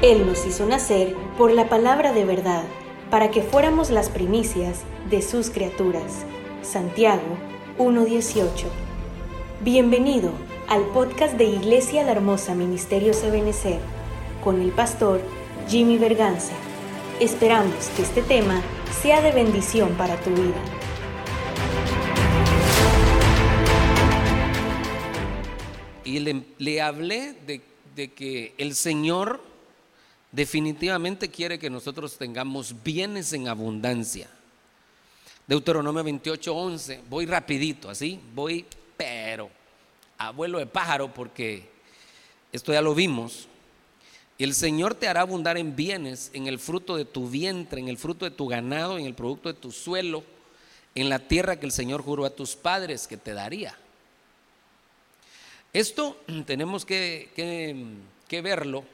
Él nos hizo nacer por la palabra de verdad, para que fuéramos las primicias de sus criaturas. Santiago 1.18. Bienvenido al podcast de Iglesia La Hermosa Ministerios Ebenecer, con el pastor Jimmy Berganza. Esperamos que este tema sea de bendición para tu vida. Y le, le hablé de, de que el Señor definitivamente quiere que nosotros tengamos bienes en abundancia. Deuteronomio 28, 11. Voy rapidito, así, voy, pero abuelo de pájaro, porque esto ya lo vimos. El Señor te hará abundar en bienes, en el fruto de tu vientre, en el fruto de tu ganado, en el producto de tu suelo, en la tierra que el Señor juró a tus padres que te daría. Esto tenemos que, que verlo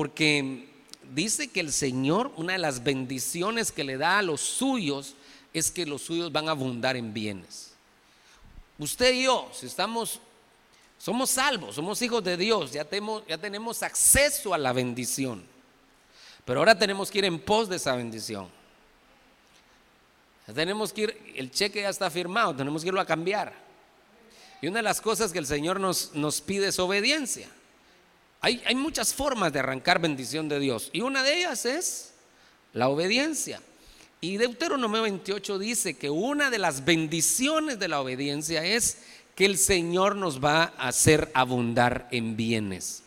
porque dice que el Señor, una de las bendiciones que le da a los suyos, es que los suyos van a abundar en bienes. Usted y yo, si estamos, somos salvos, somos hijos de Dios, ya tenemos, ya tenemos acceso a la bendición. Pero ahora tenemos que ir en pos de esa bendición. Tenemos que ir, el cheque ya está firmado, tenemos que irlo a cambiar. Y una de las cosas que el Señor nos, nos pide es obediencia. Hay, muchas formas de arrancar bendición de Dios y una de ellas es la obediencia. Y Deuteronomio 28 dice que una de las bendiciones de la obediencia es que el Señor nos va a hacer abundar en bienes.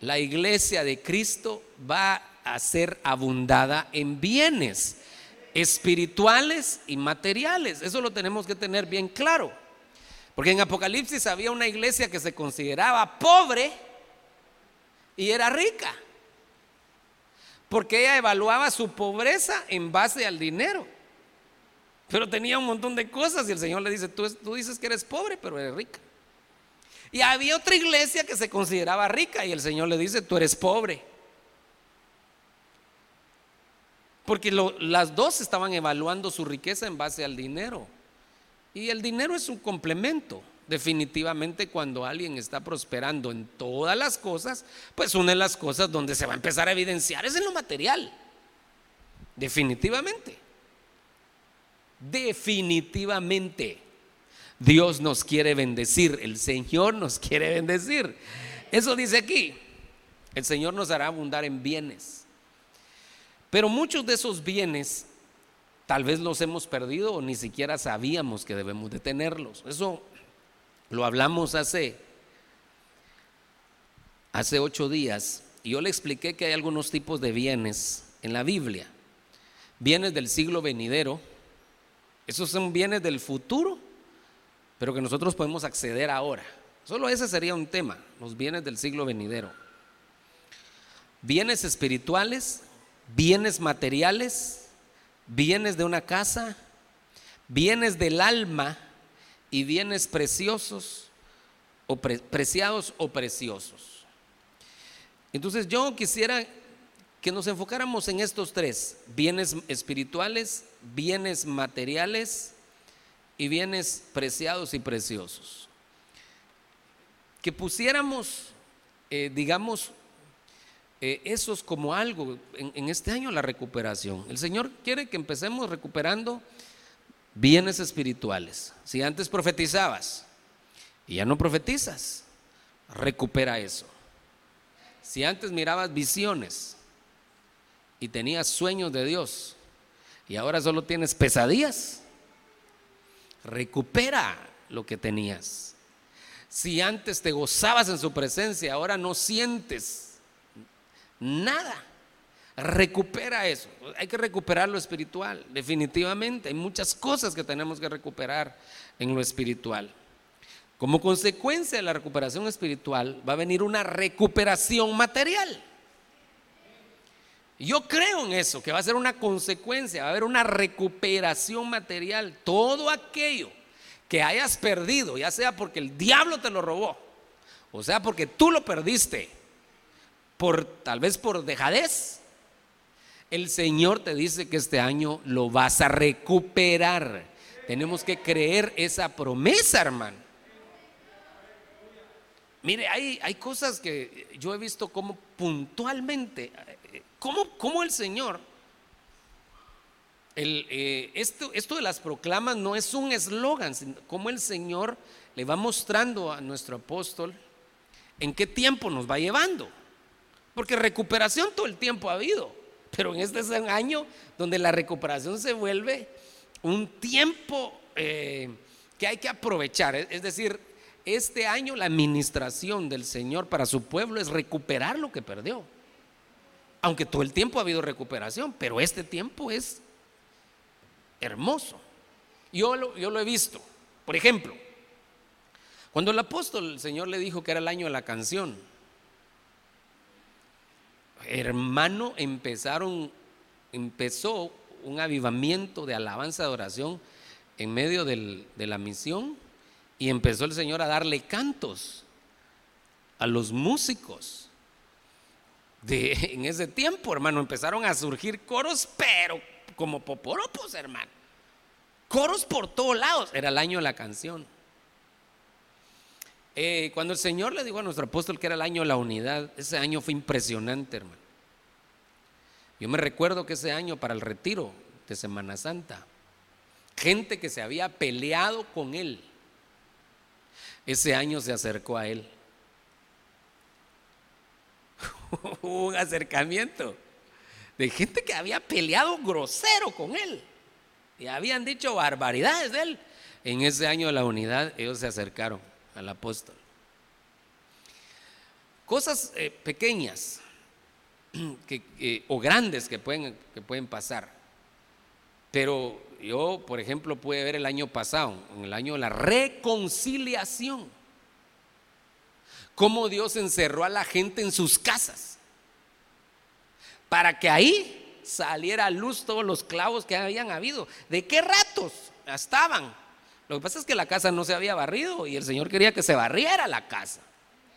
La iglesia de Cristo va a ser abundada en bienes espirituales y materiales. Eso lo tenemos que tener bien claro. Porque en Apocalipsis había una iglesia que se consideraba pobre y era rica. Porque ella evaluaba su pobreza en base al dinero. Pero tenía un montón de cosas y el Señor le dice, tú, dices que eres pobre, pero eres rica. Y había otra iglesia que se consideraba rica y el Señor le dice, tú eres pobre. Porque las dos estaban evaluando su riqueza en base al dinero. Y el dinero es un complemento. Definitivamente cuando alguien está prosperando en todas las cosas, pues una de las cosas donde se va a empezar a evidenciar es en lo material. Definitivamente. Definitivamente. Dios nos quiere bendecir, el Señor nos quiere bendecir. Eso dice aquí. El Señor nos hará abundar en bienes. Pero muchos de esos bienes tal vez los hemos perdido o ni siquiera sabíamos que debemos de tenerlos. Eso lo hablamos hace, hace ocho días y yo le expliqué que hay algunos tipos de bienes en la Biblia. Bienes del siglo venidero, esos son bienes del futuro, pero que nosotros podemos acceder ahora. Solo ese sería un tema, los bienes del siglo venidero. Bienes espirituales, bienes materiales, bienes de una casa, bienes del alma, y bienes preciosos o preciados o preciosos. Entonces yo quisiera que nos enfocáramos en estos tres, bienes espirituales, bienes materiales y bienes preciados y preciosos. Que pusiéramos, eh, digamos, eh, esos como algo en, en este año la recuperación. El Señor quiere que empecemos recuperando bienes espirituales. Si antes profetizabas y ya no profetizas, recupera eso. Si antes mirabas visiones y tenías sueños de Dios y ahora solo tienes pesadillas, recupera lo que tenías. Si antes te gozabas en su presencia, ahora no sientes nada recupera eso. Hay que recuperar lo espiritual, definitivamente. Hay muchas cosas que tenemos que recuperar en lo espiritual. Como consecuencia de la recuperación espiritual va a venir una recuperación material. Yo creo en eso, que va a ser una consecuencia, va a haber una recuperación material. Todo aquello que hayas perdido, ya sea porque el diablo te lo robó, o sea porque tú lo perdiste, por tal vez por dejadez, el Señor te dice que este año lo vas a recuperar. Tenemos que creer esa promesa, hermano. Mire, hay, hay cosas que yo he visto como puntualmente, como, el Señor, el, eh, esto, esto de las proclamas no es un eslogan, como el Señor le va mostrando a nuestro apóstol en qué tiempo nos va llevando. Porque recuperación todo el tiempo ha habido, pero en este es un año donde la recuperación se vuelve un tiempo eh, que hay que aprovechar. Es decir, este año la administración del Señor para su pueblo es recuperar lo que perdió. Aunque todo el tiempo ha habido recuperación, pero este tiempo es hermoso. Yo lo, yo lo he visto. Por ejemplo, cuando el apóstol, el Señor le dijo que era el año de la canción, hermano, empezaron, empezó un avivamiento de alabanza, de oración en medio de la misión y empezó el Señor a darle cantos a los músicos. De, en ese tiempo, hermano, empezaron a surgir coros, pero como poporopos, hermano. Coros por todos lados. Era el año de la canción. Eh, cuando el Señor le dijo a nuestro apóstol que era el año de la unidad, ese año fue impresionante, hermano. Yo me recuerdo que ese año para el retiro de Semana Santa, gente que se había peleado con él, ese año se acercó a él. un acercamiento de gente que había peleado grosero con él y habían dicho barbaridades de él. En ese año de la unidad ellos se acercaron al apóstol. Cosas eh, pequeñas que, o grandes que pueden, que pueden pasar. Pero yo, por ejemplo, pude ver el año pasado, en el año de la reconciliación, cómo Dios encerró a la gente en sus casas para que ahí saliera a luz todos los clavos que habían habido. ¿De qué ratos estaban? Lo que pasa es que la casa no se había barrido y el Señor quería que se barriera la casa.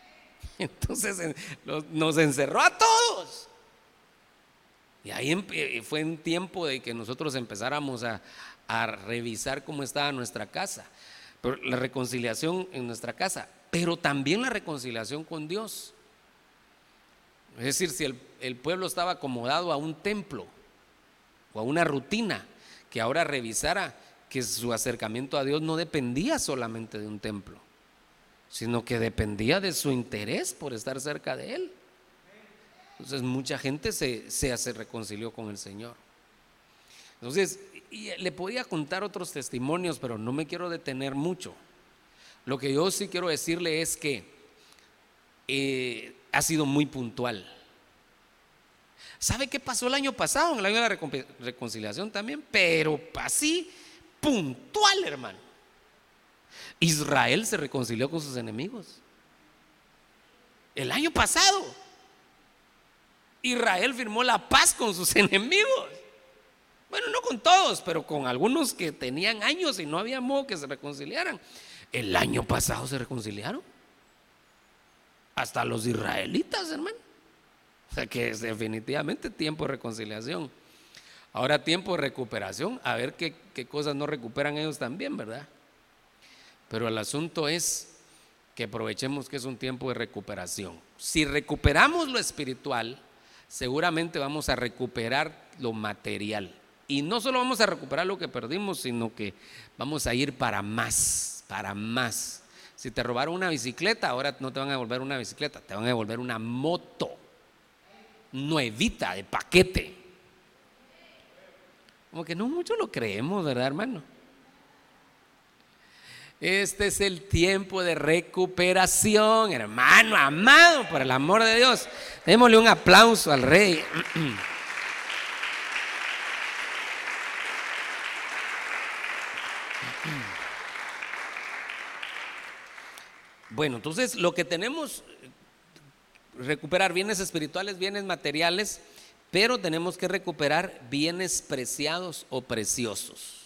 Entonces nos encerró a todos. Y ahí fue un tiempo de que nosotros empezáramos a, revisar cómo estaba nuestra casa. La reconciliación en nuestra casa, pero también la reconciliación con Dios. Es decir, si el, el, pueblo estaba acomodado a un templo o a una rutina, que ahora revisara que su acercamiento a Dios no dependía solamente de un templo, sino que dependía de su interés por estar cerca de Él. Entonces mucha gente se, se, reconcilió con el Señor. Entonces, le podía contar otros testimonios, pero no me quiero detener mucho. Lo que yo sí quiero decirle es que eh, ha sido muy puntual. ¿Sabe qué pasó el año pasado? En el año de la reconciliación también, pero así puntual, hermano. Israel se reconcilió con sus enemigos. El año pasado, Israel firmó la paz con sus enemigos. Bueno, no con todos, pero con algunos que tenían años y no había modo que se reconciliaran. El año pasado se reconciliaron. Hasta los israelitas, hermano. O sea que es definitivamente tiempo de reconciliación. Ahora tiempo de recuperación, a ver qué, cosas no recuperan ellos también, ¿verdad? Pero el asunto es que aprovechemos que es un tiempo de recuperación. Si recuperamos lo espiritual, seguramente vamos a recuperar lo material. Y no solo vamos a recuperar lo que perdimos, sino que vamos a ir para más, para más. Si te robaron una bicicleta, ahora no te van a devolver una bicicleta, te van a devolver una moto nuevita de paquete. Como que no mucho lo creemos, ¿verdad, hermano? Este es el tiempo de recuperación, hermano, amado, por el amor de Dios. Démosle un aplauso al rey. Bueno, entonces lo que tenemos, recuperar bienes espirituales, bienes materiales, pero tenemos que recuperar bienes preciados o preciosos.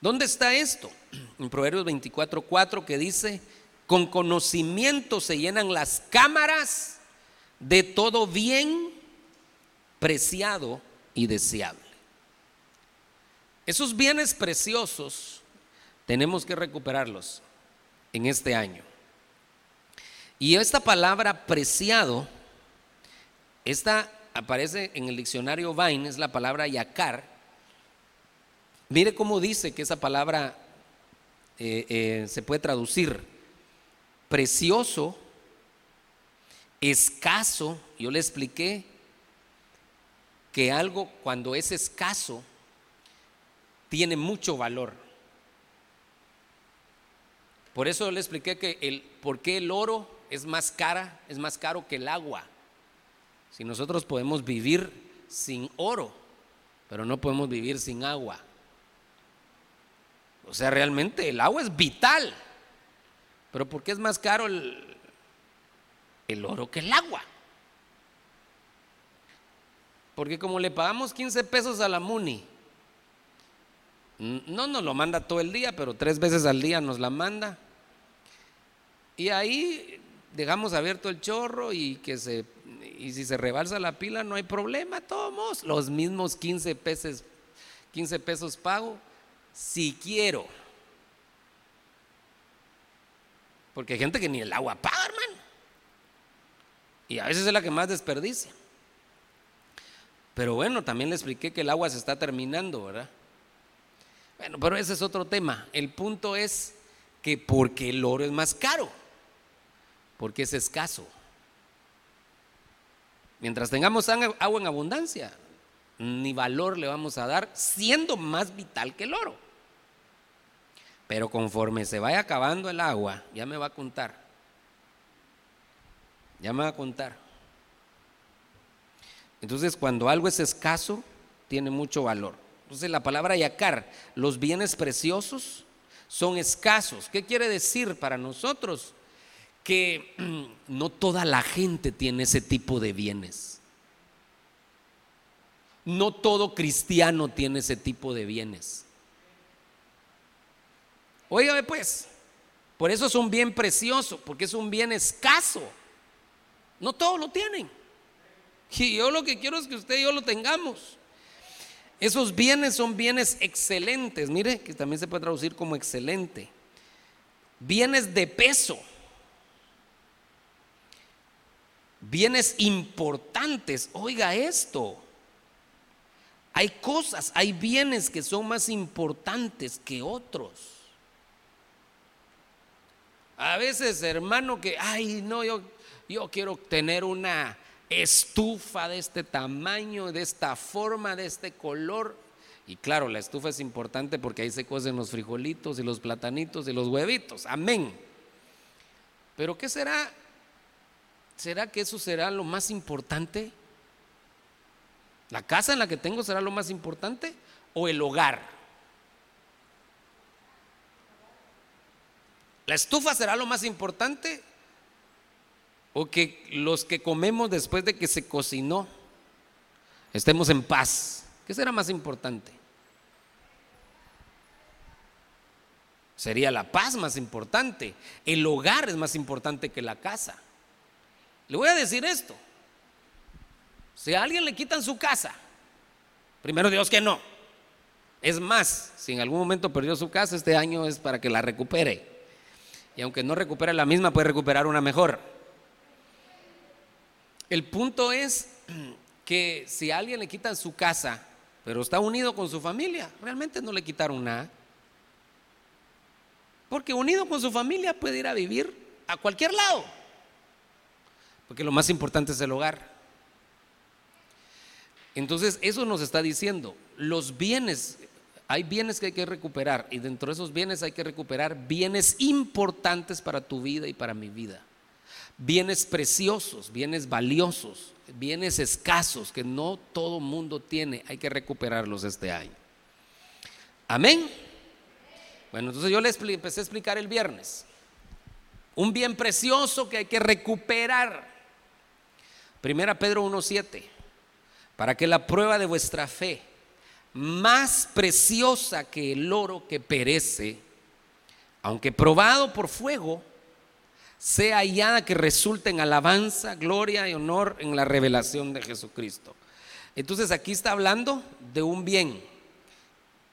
¿Dónde está esto? En Proverbios 24:4 que dice, con conocimiento se llenan las cámaras de todo bien preciado y deseable. Esos bienes preciosos tenemos que recuperarlos en este año. Y esta palabra preciado, esta aparece en el diccionario Vine, es la palabra yakar. Mire cómo dice que esa palabra eh, eh, se puede traducir precioso, escaso. Yo le expliqué que algo cuando es escaso tiene mucho valor. Por eso le expliqué que el por qué el oro es más cara, es más caro que el agua. Si nosotros podemos vivir sin oro, pero no podemos vivir sin agua. O sea, realmente el agua es vital. Pero ¿por qué es más caro el, el oro que el agua? Porque como le pagamos 15 pesos a la MUNI, no nos lo manda todo el día, pero tres veces al día nos la manda. Y ahí dejamos abierto el chorro y que se y si se rebalsa la pila no hay problema, tomos los mismos 15 pesos 15 pesos pago si quiero. Porque hay gente que ni el agua paga, hermano. Y a veces es la que más desperdicia. Pero bueno, también le expliqué que el agua se está terminando, ¿verdad? Bueno, pero ese es otro tema. El punto es que porque el oro es más caro, porque es escaso. Mientras tengamos agua en abundancia, ni valor le vamos a dar, siendo más vital que el oro. Pero conforme se vaya acabando el agua, ya me va a contar. Ya me va a contar. Entonces, cuando algo es escaso, tiene mucho valor. Entonces, la palabra yacar, los bienes preciosos son escasos. ¿Qué quiere decir para nosotros? Que no toda la gente tiene ese tipo de bienes. No todo cristiano tiene ese tipo de bienes. Óigame pues, por eso es un bien precioso, porque es un bien escaso. No todos lo tienen. Y yo lo que quiero es que usted y yo lo tengamos. Esos bienes son bienes excelentes. Mire, que también se puede traducir como excelente. Bienes de peso. Bienes importantes. Oiga esto. Hay cosas, hay bienes que son más importantes que otros. A veces, hermano, que, ay, no, yo, yo quiero tener una estufa de este tamaño, de esta forma, de este color. Y claro, la estufa es importante porque ahí se cocen los frijolitos y los platanitos y los huevitos. Amén. Pero ¿qué será? ¿Será que eso será lo más importante? ¿La casa en la que tengo será lo más importante? ¿O el hogar? ¿La estufa será lo más importante? o que los que comemos después de que se cocinó estemos en paz. ¿Qué será más importante? Sería la paz más importante. El hogar es más importante que la casa. Le voy a decir esto. Si a alguien le quitan su casa, primero Dios que no. Es más, si en algún momento perdió su casa, este año es para que la recupere. Y aunque no recupere la misma, puede recuperar una mejor. El punto es que si a alguien le quitan su casa, pero está unido con su familia, realmente no le quitaron nada. Porque unido con su familia puede ir a vivir a cualquier lado. Porque lo más importante es el hogar. Entonces, eso nos está diciendo, los bienes, hay bienes que hay que recuperar y dentro de esos bienes hay que recuperar bienes importantes para tu vida y para mi vida bienes preciosos, bienes valiosos, bienes escasos que no todo mundo tiene. Hay que recuperarlos este año. Amén. Bueno, entonces yo les empecé a explicar el viernes. Un bien precioso que hay que recuperar. Primera Pedro 1.7. Para que la prueba de vuestra fe, más preciosa que el oro que perece, aunque probado por fuego, sea hallada que resulte en alabanza, gloria y honor en la revelación de Jesucristo. Entonces aquí está hablando de un bien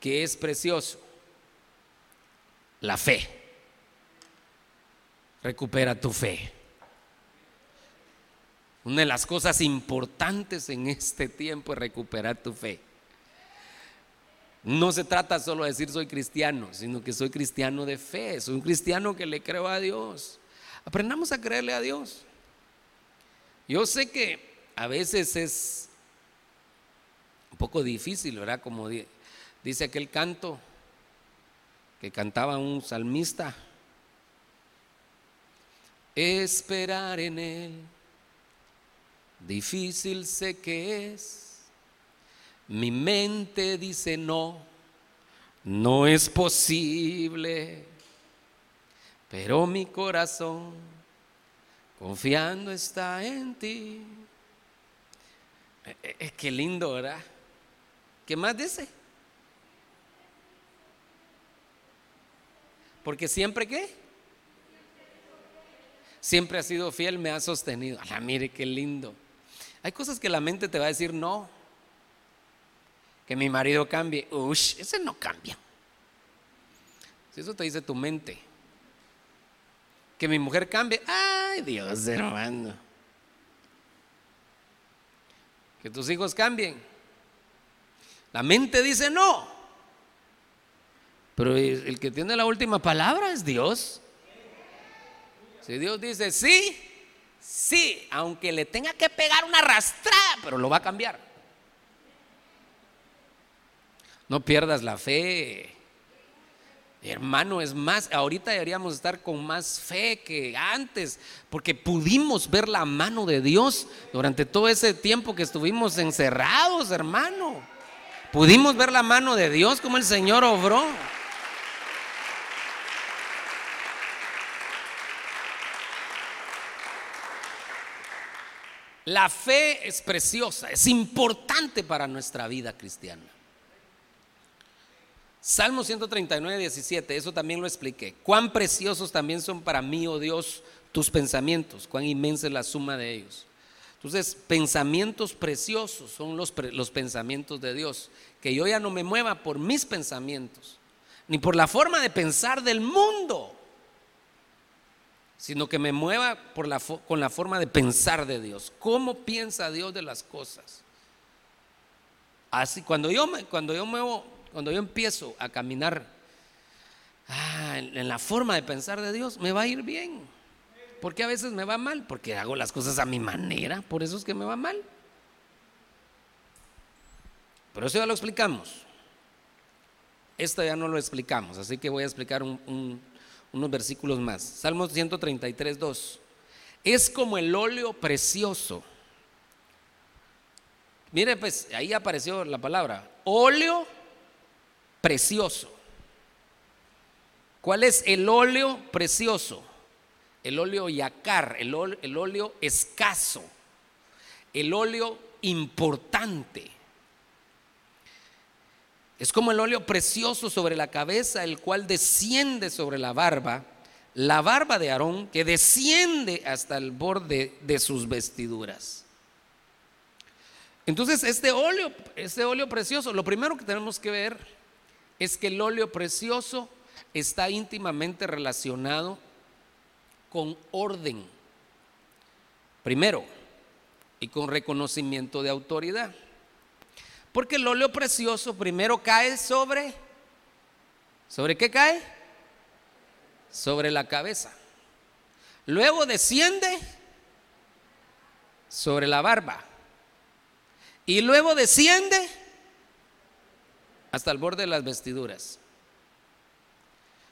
que es precioso, la fe. Recupera tu fe. Una de las cosas importantes en este tiempo es recuperar tu fe. No se trata solo de decir soy cristiano, sino que soy cristiano de fe, soy un cristiano que le creo a Dios. Aprendamos a creerle a Dios. Yo sé que a veces es un poco difícil, ¿verdad? Como dice aquel canto que cantaba un salmista. Esperar en Él Difícil sé que es. Mi mente dice no, no es posible. Pero mi corazón confiando está en ti. Es eh, eh, que lindo, ¿verdad? ¿Qué más dice? Porque siempre qué? Siempre ha sido fiel, me ha sostenido. la mire qué lindo. Hay cosas que la mente te va a decir no. Que mi marido cambie. Ush, ese no cambia. Si eso te dice tu mente. Que mi mujer cambie. Ay, Dios hermano. Que tus hijos cambien. La mente dice no. Pero el que tiene la última palabra es Dios. Si Dios dice sí, Sí, aunque le tenga que pegar una arrastrada, pero lo va a cambiar. No pierdas la fe. Hermano, es más, ahorita deberíamos estar con más fe que antes, porque pudimos ver la mano de Dios durante todo ese tiempo que estuvimos encerrados, hermano. Pudimos ver la mano de Dios como el Señor obró. La fe es preciosa, es importante para nuestra vida cristiana. Salmo 139, 17, eso también lo expliqué. Cuán preciosos también son para mí, oh Dios, tus pensamientos, cuán inmensa es la suma de ellos. Entonces, pensamientos preciosos son los, los pensamientos de Dios. Que yo ya no me mueva por mis pensamientos, ni por la forma de pensar del mundo sino que me mueva por con la forma de pensar de Dios. ¿Cómo piensa Dios de las cosas? Así, cuando yo, me, cuando yo muevo, cuando yo empiezo a caminar ah, en, la forma de pensar de Dios, me va a ir bien. Porque a veces me va mal, porque hago las cosas a mi manera, por eso es que me va mal. Pero eso ya lo explicamos. Esto ya no lo explicamos, así que voy a explicar un unos versículos más. Salmo 133, 2. Es como el óleo precioso. Mire, pues ahí apareció la palabra, óleo precioso. ¿Cuál es el óleo precioso? El óleo yacar, el el óleo escaso, el óleo importante. Es como el óleo precioso sobre la cabeza, el cual desciende sobre la barba, la barba de Aarón, que desciende hasta el borde de sus vestiduras. Entonces, este óleo, este óleo precioso, lo primero que tenemos que ver es que el óleo precioso está íntimamente relacionado con orden. Primero, y con reconocimiento de autoridad. Porque el óleo precioso primero cae sobre, ¿sobre qué cae? Sobre la cabeza. Luego desciende sobre la barba. Y luego desciende hasta el borde de las vestiduras.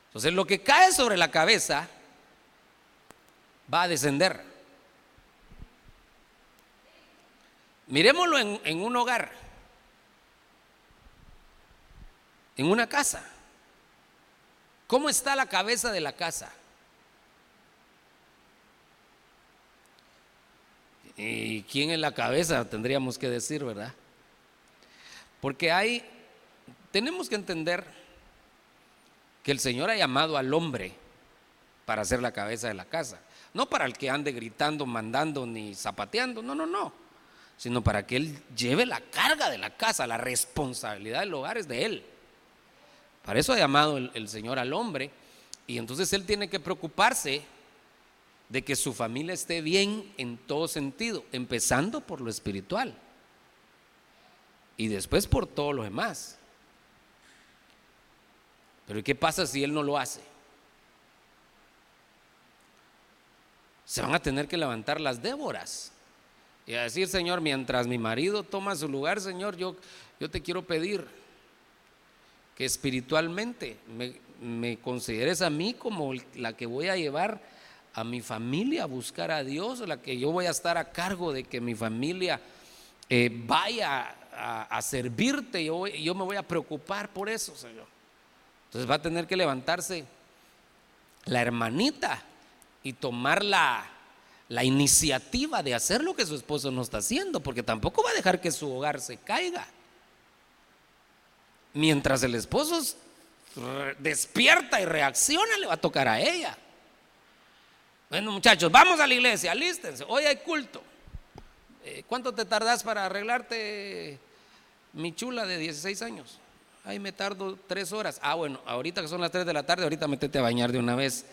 Entonces lo que cae sobre la cabeza va a descender. Miremoslo en, en un hogar en una casa. ¿Cómo está la cabeza de la casa? ¿Y quién es la cabeza? Tendríamos que decir, ¿verdad? Porque hay, tenemos que entender que el Señor ha llamado al hombre para ser la cabeza de la casa. No para el que ande gritando, mandando ni zapateando, no, no, no. Sino para que Él lleve la carga de la casa, la responsabilidad del hogar es de Él. Para eso ha llamado el, Señor al hombre. Y entonces Él tiene que preocuparse de que su familia esté bien en todo sentido, empezando por lo espiritual y después por todo lo demás. Pero ¿qué pasa si él no lo hace? Se van a tener que levantar las Déboras y a decir, Señor, mientras mi marido toma su lugar, Señor, yo, yo te quiero pedir que espiritualmente me, consideres a mí como la que voy a llevar a mi familia a buscar a Dios, la que yo voy a estar a cargo de que mi familia eh, vaya a, servirte, yo, yo me voy a preocupar por eso, Señor. Entonces va a tener que levantarse la hermanita y tomar la, la iniciativa de hacer lo que su esposo no está haciendo, porque tampoco va a dejar que su hogar se caiga. Mientras el esposo despierta y reacciona, le va a tocar a ella. Bueno, muchachos, vamos a la iglesia, alístense. Hoy hay culto. Eh, ¿Cuánto te tardas para arreglarte mi chula de 16 años? Ahí me tardo tres horas. Ah, bueno, ahorita que son las 3 de la tarde, ahorita metete a bañar de una vez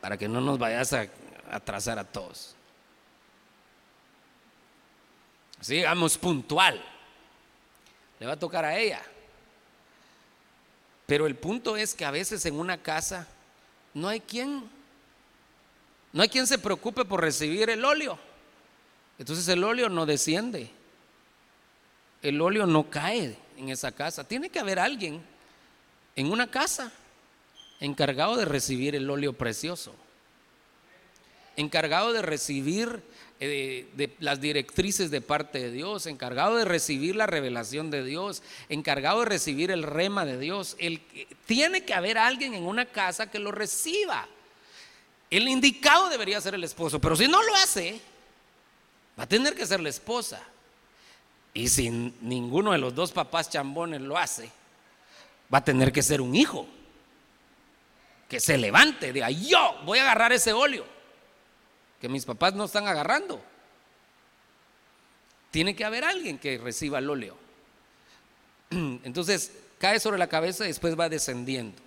para que no nos vayas a atrasar a todos. Sigamos puntual. Le va a tocar a ella. Pero el punto es que a veces en una casa no hay quien, no hay quien se preocupe por recibir el óleo. Entonces el óleo no desciende. El óleo no cae en esa casa. Tiene que haber alguien en una casa encargado de recibir el óleo precioso. Encargado de recibir eh, de, las directrices de parte de Dios, encargado de recibir la revelación de Dios, encargado de recibir el rema de Dios. El, tiene que haber alguien en una casa que lo reciba. El indicado debería ser el esposo, pero si no lo hace, va a tener que ser la esposa. Y si ninguno de los dos papás chambones lo hace, va a tener que ser un hijo que se levante, diga, yo voy a agarrar ese óleo que mis papás no están agarrando. Tiene que haber alguien que reciba el óleo. Entonces cae sobre la cabeza y después va descendiendo.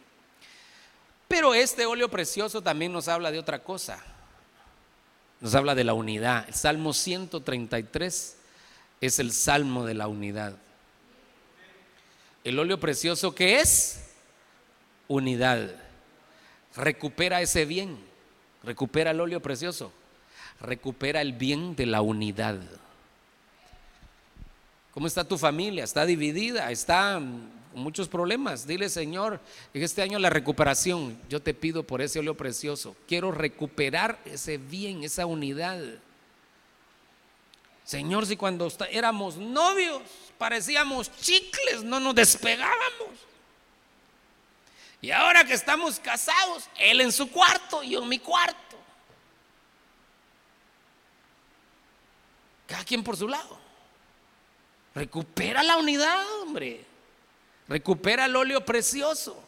Pero este óleo precioso también nos habla de otra cosa. Nos habla de la unidad. El Salmo 133 es el salmo de la unidad. El óleo precioso que es unidad. Recupera ese bien. Recupera el óleo precioso recupera el bien de la unidad. ¿Cómo está tu familia? ¿Está dividida? ¿Está con muchos problemas? Dile, Señor, en este año la recuperación, yo te pido por ese óleo precioso. Quiero recuperar ese bien, esa unidad. Señor, si cuando éramos novios parecíamos chicles, no nos despegábamos. Y ahora que estamos casados, él en su cuarto y yo en mi cuarto. Cada quien por su lado. Recupera la unidad, hombre. Recupera el óleo precioso.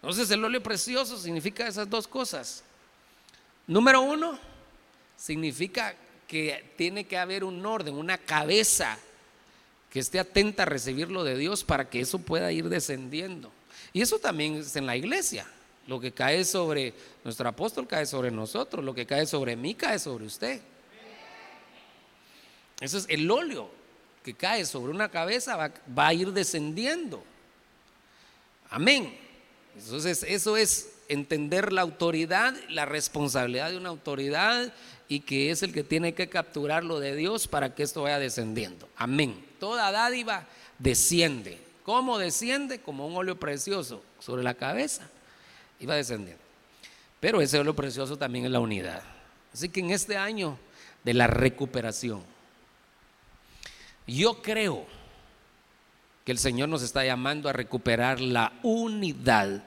Entonces el óleo precioso significa esas dos cosas. Número uno, significa que tiene que haber un orden, una cabeza que esté atenta a recibirlo de Dios para que eso pueda ir descendiendo. Y eso también es en la iglesia. Lo que cae sobre nuestro apóstol cae sobre nosotros, lo que cae sobre mí cae sobre usted. Eso es el óleo que cae sobre una cabeza, va, a ir descendiendo. Amén. Entonces, eso es entender la autoridad, la responsabilidad de una autoridad y que es el que tiene que capturar lo de Dios para que esto vaya descendiendo. Amén. Toda dádiva desciende. ¿Cómo desciende? Como un óleo precioso sobre la cabeza y va descendiendo. Pero ese óleo precioso también es la unidad. Así que en este año de la recuperación, yo creo que el Señor nos está llamando a recuperar la unidad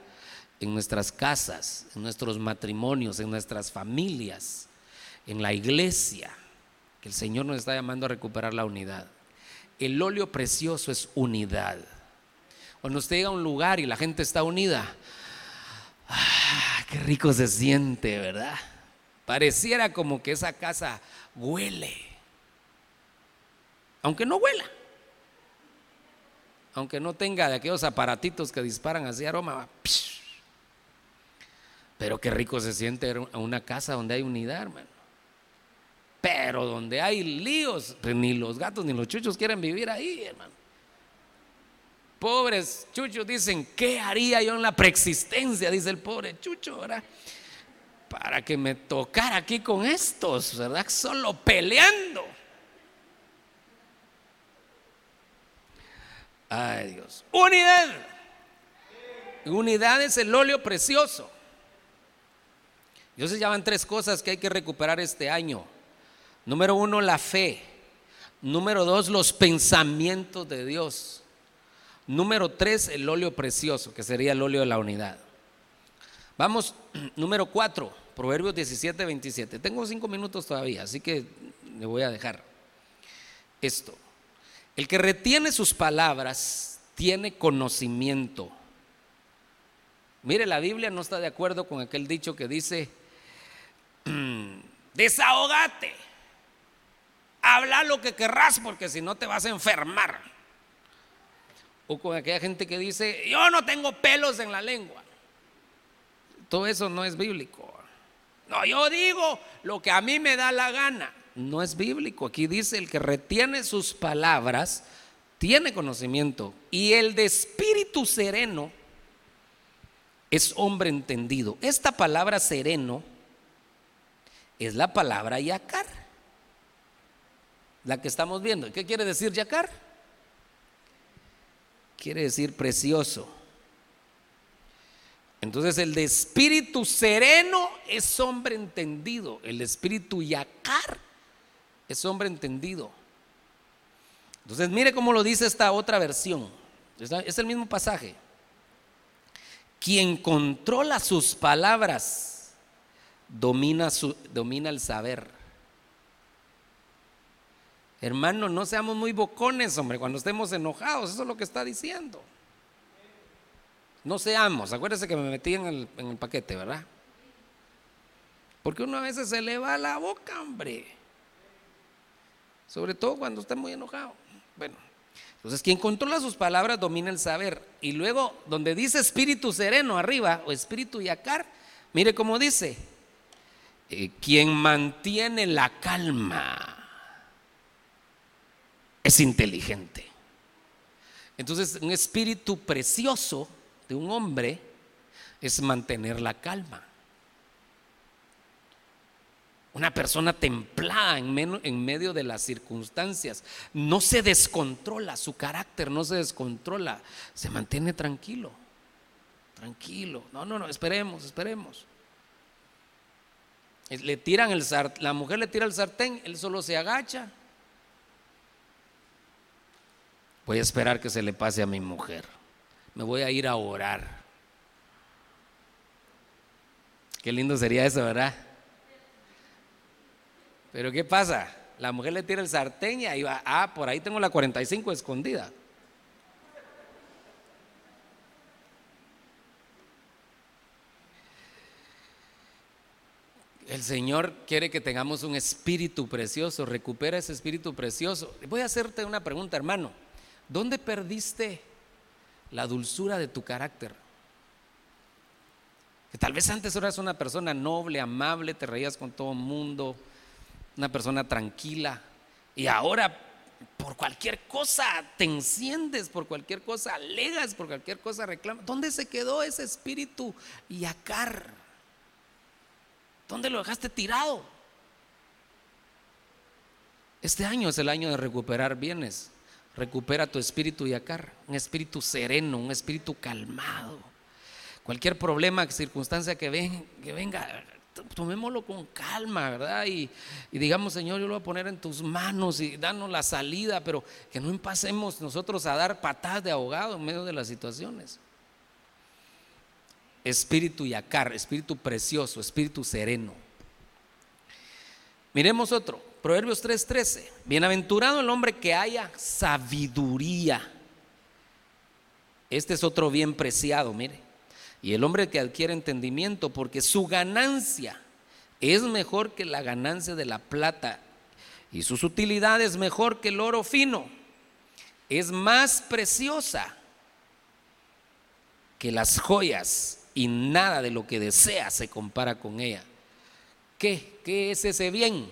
en nuestras casas, en nuestros matrimonios, en nuestras familias, en la iglesia. Que el Señor nos está llamando a recuperar la unidad. El óleo precioso es unidad. Cuando usted llega a un lugar y la gente está unida, ah, qué rico se siente, ¿verdad? Pareciera como que esa casa huele aunque no huela, aunque no tenga de aquellos aparatitos que disparan así aroma, Pero qué rico se siente una casa donde hay unidad, hermano. Pero donde hay líos, pues ni los gatos ni los chuchos quieren vivir ahí, hermano. Pobres chuchos dicen, ¿qué haría yo en la preexistencia? Dice el pobre chucho, ¿verdad? Para que me tocara aquí con estos, ¿verdad? Solo peleando. Dios. Unidad. Unidad es el óleo precioso. Entonces ya van tres cosas que hay que recuperar este año. Número uno, la fe. Número dos, los pensamientos de Dios. Número tres, el óleo precioso, que sería el óleo de la unidad. Vamos, número cuatro, Proverbios 17, 27. Tengo cinco minutos todavía, así que le voy a dejar esto. El que retiene sus palabras tiene conocimiento. Mire, la Biblia no está de acuerdo con aquel dicho que dice, desahogate habla lo que querrás porque si no te vas a enfermar. O con aquella gente que dice, yo no tengo pelos en la lengua. Todo eso no es bíblico. No, yo digo lo que a mí me da la gana. No es bíblico. Aquí dice, el que retiene sus palabras tiene conocimiento. Y el de espíritu sereno es hombre entendido. Esta palabra sereno es la palabra yacar la que estamos viendo. ¿Qué quiere decir yacar? Quiere decir precioso. Entonces el de espíritu sereno es hombre entendido. El espíritu yacar es hombre entendido. Entonces mire cómo lo dice esta otra versión. Es el mismo pasaje. Quien controla sus palabras domina, su, domina el saber. Hermano, no seamos muy bocones, hombre, cuando estemos enojados. Eso es lo que está diciendo. No seamos. Acuérdese que me metí en el, en el paquete, ¿verdad? Porque uno a veces se le va la boca, hombre. Sobre todo cuando está muy enojado. Bueno, entonces quien controla sus palabras domina el saber. Y luego, donde dice espíritu sereno arriba o espíritu yacar, mire cómo dice, eh, quien mantiene la calma es inteligente. Entonces, un espíritu precioso de un hombre es mantener la calma. Una persona templada en, medio de las circunstancias. No se descontrola, su carácter no se descontrola. Se mantiene tranquilo. Tranquilo. No, no, no, esperemos, esperemos. Le tiran el la mujer le tira el sartén, él solo se agacha Voy a esperar que se le pase a mi mujer. Me voy a ir a orar. Qué lindo sería eso, ¿verdad? Pero ¿qué pasa? La mujer le tira el sartén y va, ah, por ahí tengo la 45 escondida. El Señor quiere que tengamos un espíritu precioso, recupera ese espíritu precioso. Voy a hacerte una pregunta, hermano. ¿Dónde perdiste la dulzura de tu carácter? Que tal vez antes eras una persona noble, amable, te reías con todo el mundo, una persona tranquila, y ahora por cualquier cosa te enciendes, por cualquier cosa alegas, por cualquier cosa reclamas. ¿Dónde se quedó ese espíritu yacar? ¿Dónde lo dejaste tirado? Este año es el año de recuperar bienes. Recupera tu espíritu yacar, un espíritu sereno, un espíritu calmado. Cualquier problema, circunstancia que, que venga, tomémoslo con calma, ¿verdad? Y, digamos, Señor, yo lo voy a poner en tus manos y danos la salida, pero que no empecemos nosotros a dar patadas de ahogado en medio de las situaciones. Espíritu yacar, espíritu precioso, espíritu sereno. Miremos otro. Proverbios 3:13. Bienaventurado el hombre que haya sabiduría. Este es otro bien preciado, mire. Y el hombre que adquiere entendimiento, porque su ganancia es mejor que la ganancia de la plata, y su utilidad es mejor que el oro fino. Es más preciosa que las joyas y nada de lo que desea se compara con ella. ¿Qué? ¿Qué es ese bien?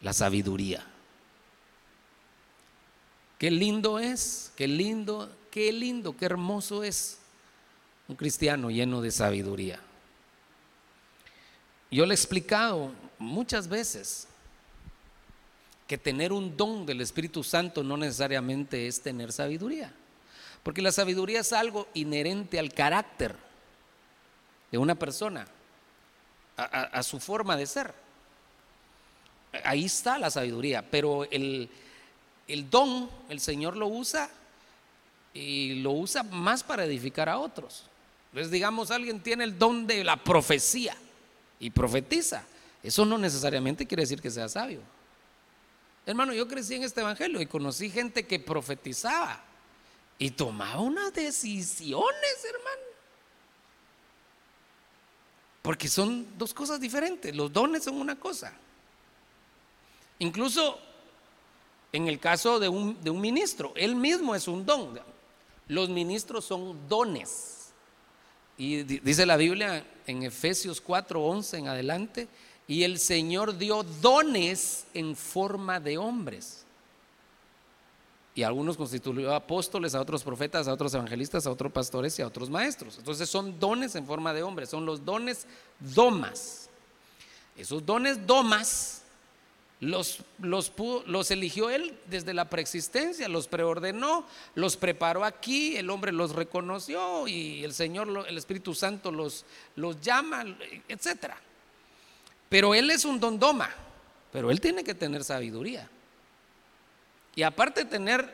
La sabiduría. Qué lindo es, qué lindo, qué lindo, qué hermoso es un cristiano lleno de sabiduría. Yo le he explicado muchas veces que tener un don del Espíritu Santo no necesariamente es tener sabiduría, porque la sabiduría es algo inherente al carácter de una persona, a, su forma de ser. Ahí está la sabiduría, pero el, don el Señor lo usa y lo usa más para edificar a otros. Entonces, digamos, alguien tiene el don de la profecía y profetiza. Eso no necesariamente quiere decir que sea sabio. Hermano, yo crecí en este evangelio y conocí gente que profetizaba y tomaba unas decisiones, hermano. Porque son dos cosas diferentes. Los dones son una cosa. Incluso en el caso de un, de un ministro, él mismo es un don. Los ministros son dones. Y dice la Biblia en Efesios 4, 11 en adelante, y el Señor dio dones en forma de hombres. Y algunos constituyó apóstoles, a otros profetas, a otros evangelistas, a otros pastores y a otros maestros. Entonces son dones en forma de hombres, son los dones domas. Esos dones domas los, los, eligió él desde la preexistencia, los preordenó, los preparó aquí, el hombre los reconoció y el Señor, el Espíritu Santo los, llama, etc. Pero él es un don doma, pero él tiene que tener sabiduría. Y aparte de tener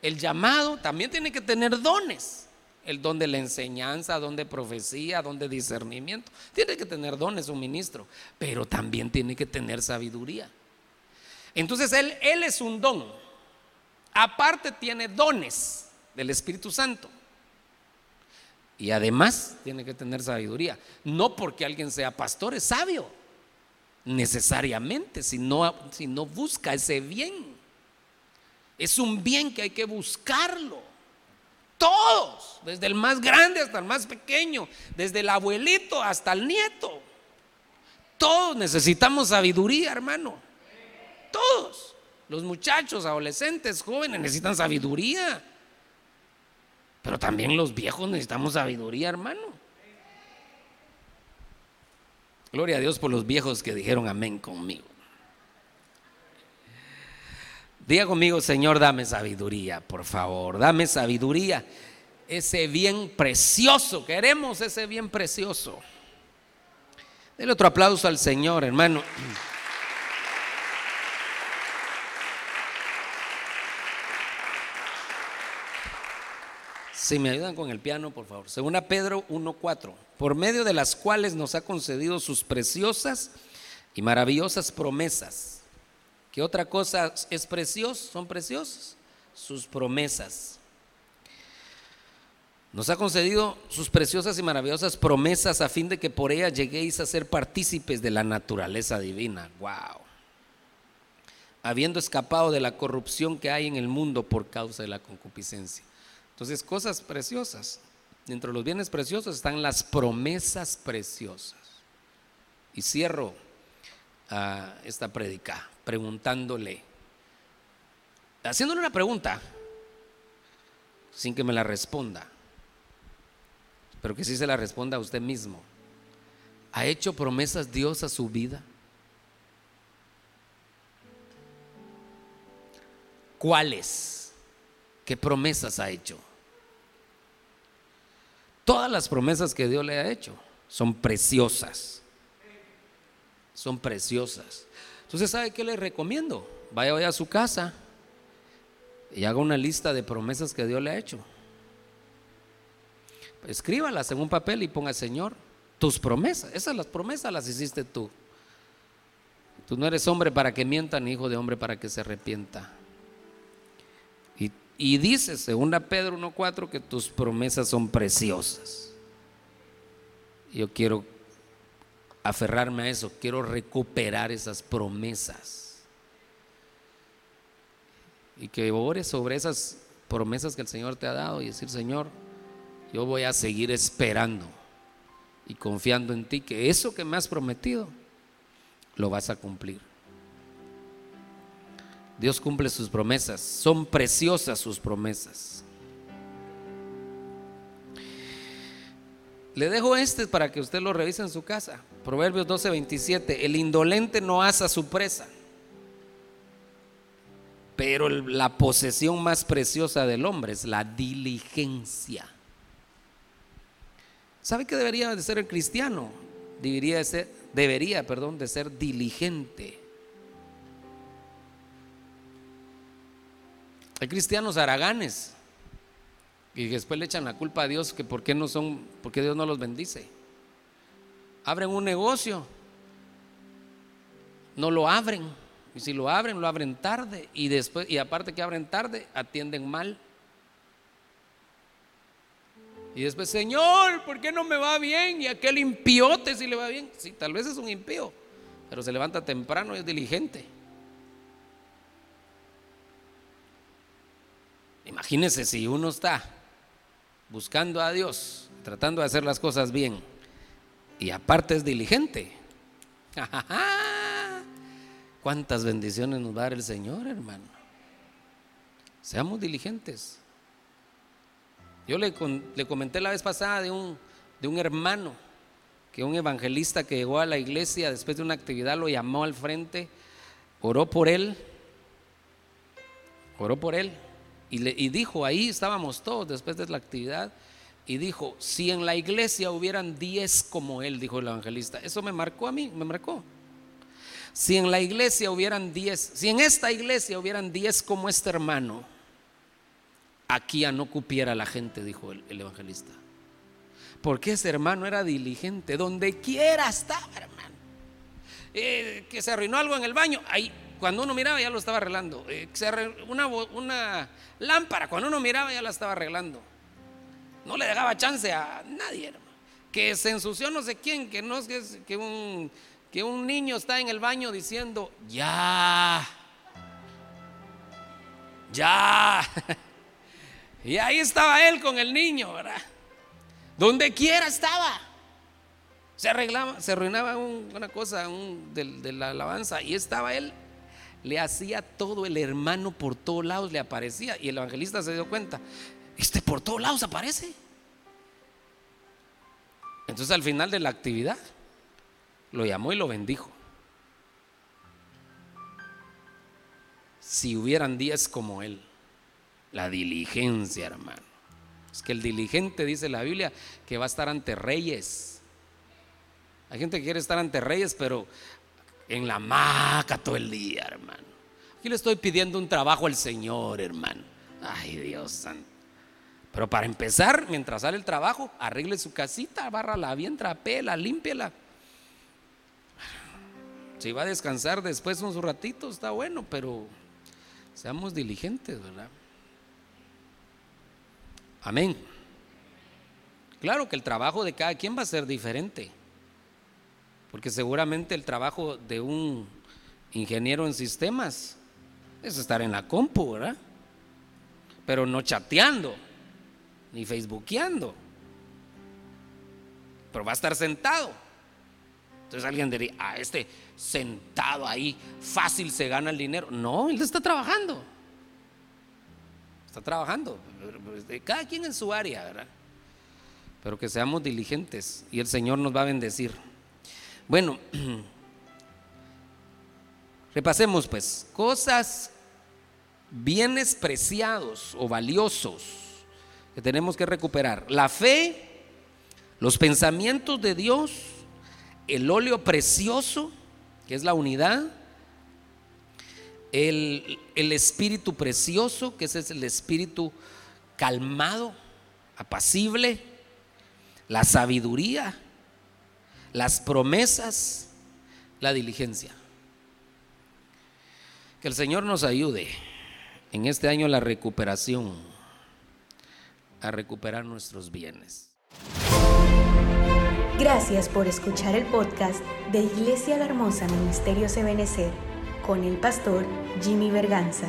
el llamado, también tiene que tener dones. El don de la enseñanza, don de profecía, don de discernimiento. Tiene que tener dones un ministro, pero también tiene que tener sabiduría. Entonces él, es un don. Aparte tiene dones del Espíritu Santo. Y además tiene que tener sabiduría. No porque alguien sea pastor, es sabio. Necesariamente, si no busca ese bien. Es un bien que hay que buscarlo. Todos, desde el más grande hasta el más pequeño, desde el abuelito hasta el nieto. Todos necesitamos sabiduría, hermano. Todos. Los muchachos, adolescentes, jóvenes necesitan sabiduría. Pero también los viejos necesitamos sabiduría, hermano. Gloria a Dios por los viejos que dijeron amén conmigo. Diga conmigo, Señor, dame sabiduría, por favor, dame sabiduría. Ese bien precioso, queremos ese bien precioso. Dele otro aplauso al Señor, hermano. Si me ayudan con el piano, por favor. Según a Pedro 1.4, por medio de las cuales nos ha concedido sus preciosas y maravillosas promesas. ¿Qué otra cosa es precioso? Son preciosas sus promesas. Nos ha concedido sus preciosas y maravillosas promesas a fin de que por ellas lleguéis a ser partícipes de la naturaleza divina. Wow. Habiendo escapado de la corrupción que hay en el mundo por causa de la concupiscencia. Entonces, cosas preciosas. Dentro de los bienes preciosos están las promesas preciosas. Y cierro ah, esta predica preguntándole, haciéndole una pregunta, sin que me la responda, pero que sí se la responda a usted mismo. ¿Ha hecho promesas Dios a su vida? ¿Cuáles? ¿Qué promesas ha hecho? Todas las promesas que Dios le ha hecho son preciosas. Son preciosas. Entonces, ¿sabe qué le recomiendo? Vaya hoy a su casa y haga una lista de promesas que Dios le ha hecho. Escríbalas en un papel y ponga, Señor, tus promesas. Esas las promesas las hiciste tú. Tú no eres hombre para que mienta, ni hijo de hombre para que se arrepienta. Y dice, según Pedro 1.4, que tus promesas son preciosas. Yo quiero aferrarme a eso, quiero recuperar esas promesas. Y que ores sobre esas promesas que el Señor te ha dado y decir, Señor, yo voy a seguir esperando y confiando en ti que eso que me has prometido lo vas a cumplir. Dios cumple sus promesas, son preciosas sus promesas. Le dejo este para que usted lo revise en su casa. Proverbios 12:27. El indolente no asa su presa, pero la posesión más preciosa del hombre es la diligencia. ¿Sabe qué debería de ser el cristiano? Debería de ser, debería, perdón, de ser diligente. Hay cristianos haraganes y después le echan la culpa a Dios que por qué no son, porque Dios no los bendice. Abren un negocio, no lo abren. Y si lo abren, lo abren tarde. Y después, y aparte que abren tarde, atienden mal. Y después, Señor, ¿por qué no me va bien? Y aquel impiote si le va bien. Sí, tal vez es un impío, pero se levanta temprano y es diligente. Imagínese si uno está buscando a Dios, tratando de hacer las cosas bien, y aparte es diligente. ¿Cuántas bendiciones nos va a dar el Señor, hermano? Seamos diligentes. Yo le, le, comenté la vez pasada de un, de un hermano, que un evangelista que llegó a la iglesia después de una actividad lo llamó al frente, oró por él, oró por él y, dijo, ahí estábamos todos después de la actividad, y dijo, si en la iglesia hubieran 10 como él, dijo el evangelista, eso me marcó a mí, me marcó. Si en la iglesia hubieran 10, si en esta iglesia hubieran 10 como este hermano, aquí ya no cupiera la gente, dijo el, evangelista. Porque ese hermano era diligente, donde quiera estaba, hermano. Eh, que se arruinó algo en el baño, ahí cuando uno miraba ya lo estaba arreglando. Eh, una, lámpara, cuando uno miraba ya la estaba arreglando. No le dejaba chance a nadie, hermano. Que se ensució no sé quién, que no es que, un, que un niño está en el baño diciendo, ya, ya. Y ahí estaba él con el niño, ¿verdad? Donde quiera estaba. Se arreglaba, se arruinaba una cosa de la alabanza y estaba él le hacía todo el hermano por todos lados, le aparecía. Y el evangelista se dio cuenta, este por todos lados aparece. Entonces al final de la actividad lo llamó y lo bendijo. Si hubieran días como él, la diligencia, hermano. Es que el diligente, dice la Biblia, que va a estar ante reyes. Hay gente que quiere estar ante reyes, pero en la maca todo el día, hermano. Aquí le estoy pidiendo un trabajo al Señor, hermano. Ay, Dios santo. Pero para empezar, mientras sale el trabajo, arregle su casita, bárrala bien, trapela, límpiela. Si va a descansar después un ratito, está bueno, pero seamos diligentes, ¿verdad? Amén. Claro que el trabajo de cada quien va a ser diferente. Porque seguramente el trabajo de un ingeniero en sistemas es estar en la compu, ¿verdad? Pero no chateando, ni facebookeando. Pero va a estar sentado. Entonces alguien diría, ah, este sentado ahí, fácil se gana el dinero. No, él está trabajando. Está trabajando. Cada quien en su área, ¿verdad? Pero que seamos diligentes y el Señor nos va a bendecir. Bueno, repasemos pues, cosas, bienes preciados o valiosos que tenemos que recuperar. La fe, los pensamientos de Dios, el óleo precioso, que es la unidad, el, el, espíritu precioso, que es el espíritu calmado, apacible, la sabiduría, las promesas, la diligencia. Que el Señor nos ayude en este año la recuperación, a recuperar nuestros bienes. Gracias por escuchar el podcast de Iglesia La Hermosa Ministerio Ebenecer con el pastor Jimmy Berganza.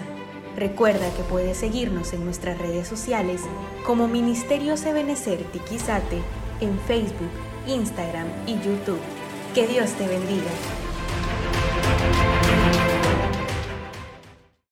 Recuerda que puedes seguirnos en nuestras redes sociales como Ministerio Ebenecer Tiquizate en Facebook, Instagram y YouTube. Que Dios te bendiga.